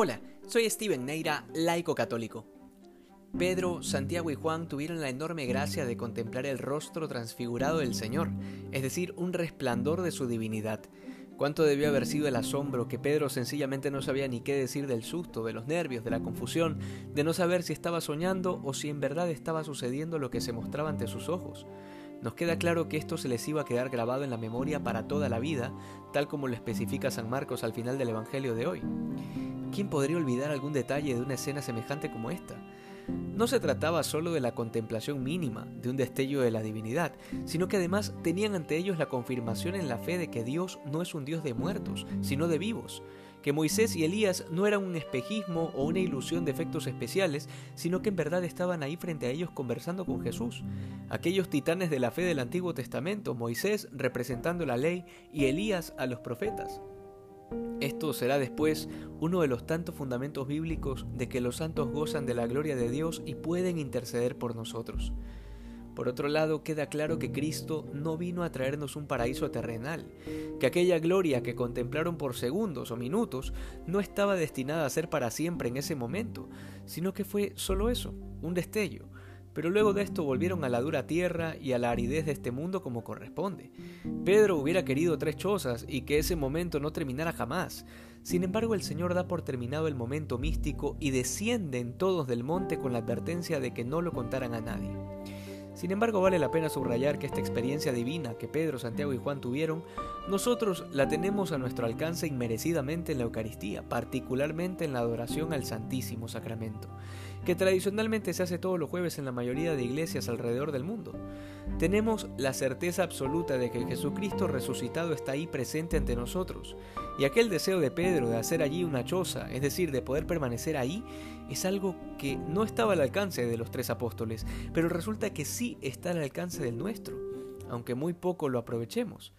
Hola, soy Steven Neira, laico católico. Pedro, Santiago y Juan tuvieron la enorme gracia de contemplar el rostro transfigurado del Señor, es decir, un resplandor de su divinidad. Cuánto debió haber sido el asombro que Pedro sencillamente no sabía ni qué decir del susto, de los nervios, de la confusión, de no saber si estaba soñando o si en verdad estaba sucediendo lo que se mostraba ante sus ojos. Nos queda claro que esto se les iba a quedar grabado en la memoria para toda la vida, tal como lo especifica San Marcos al final del Evangelio de hoy. ¿Quién podría olvidar algún detalle de una escena semejante como esta? No se trataba solo de la contemplación mínima, de un destello de la divinidad, sino que además tenían ante ellos la confirmación en la fe de que Dios no es un Dios de muertos, sino de vivos, que Moisés y Elías no eran un espejismo o una ilusión de efectos especiales, sino que en verdad estaban ahí frente a ellos conversando con Jesús. Aquellos titanes de la fe del Antiguo Testamento, Moisés representando la ley y Elías a los profetas. Esto será después uno de los tantos fundamentos bíblicos de que los santos gozan de la gloria de Dios y pueden interceder por nosotros. Por otro lado, queda claro que Cristo no vino a traernos un paraíso terrenal, que aquella gloria que contemplaron por segundos o minutos no estaba destinada a ser para siempre en ese momento, sino que fue solo eso, un destello, pero luego de esto volvieron a la dura tierra y a la aridez de este mundo como corresponde. Pedro hubiera querido tres chozas y que ese momento no terminara jamás. Sin embargo, el Señor da por terminado el momento místico y descienden todos del monte con la advertencia de que no lo contaran a nadie. Sin embargo, vale la pena subrayar que esta experiencia divina que Pedro, Santiago y Juan tuvieron, nosotros la tenemos a nuestro alcance inmerecidamente en la Eucaristía, particularmente en la adoración al Santísimo Sacramento, que tradicionalmente se hace todos los jueves en la mayoría de iglesias alrededor del mundo. Tenemos la certeza absoluta de que Jesucristo resucitado está ahí presente ante nosotros, y aquel deseo de Pedro de hacer allí una choza, es decir, de poder permanecer ahí, es algo que no estaba al alcance de los tres apóstoles, pero resulta que sí está al alcance del nuestro, aunque muy poco lo aprovechemos.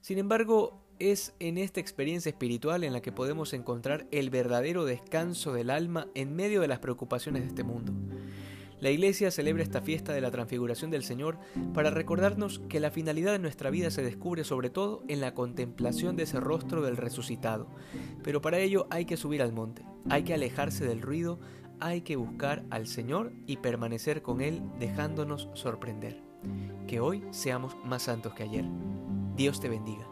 Sin embargo, es en esta experiencia espiritual en la que podemos encontrar el verdadero descanso del alma en medio de las preocupaciones de este mundo. La Iglesia celebra esta fiesta de la transfiguración del Señor para recordarnos que la finalidad de nuestra vida se descubre sobre todo en la contemplación de ese rostro del resucitado. Pero para ello hay que subir al monte, hay que alejarse del ruido, hay que buscar al Señor y permanecer con Él dejándonos sorprender. Que hoy seamos más santos que ayer. Dios te bendiga.